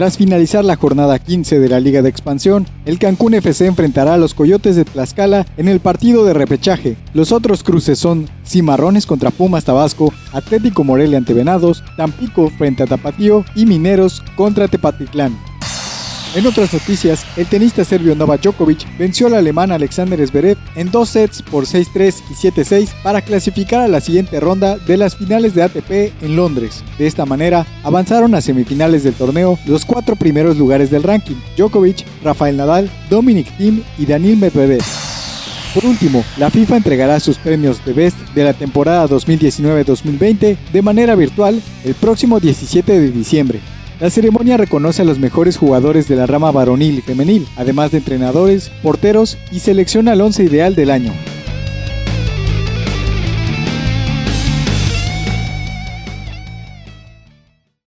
Tras finalizar la jornada 15 de la Liga de Expansión, el Cancún FC enfrentará a los Coyotes de Tlaxcala en el partido de repechaje. Los otros cruces son Cimarrones contra Pumas Tabasco, Atlético Morelia ante Venados, Tampico frente a Tapatío y Mineros contra Tepatitlán. En otras noticias, el tenista serbio Novak Djokovic venció al alemán Alexander Zverev en dos sets por 6-3 y 7-6 para clasificar a la siguiente ronda de las finales de ATP en Londres. De esta manera, avanzaron a semifinales del torneo los cuatro primeros lugares del ranking: Djokovic, Rafael Nadal, Dominic Thiem y Daniil Medvedev. Por último, la FIFA entregará sus premios de Best de la temporada 2019-2020 de manera virtual el próximo 17 de diciembre. La ceremonia reconoce a los mejores jugadores de la rama varonil y femenil, además de entrenadores, porteros y selecciona al once ideal del año.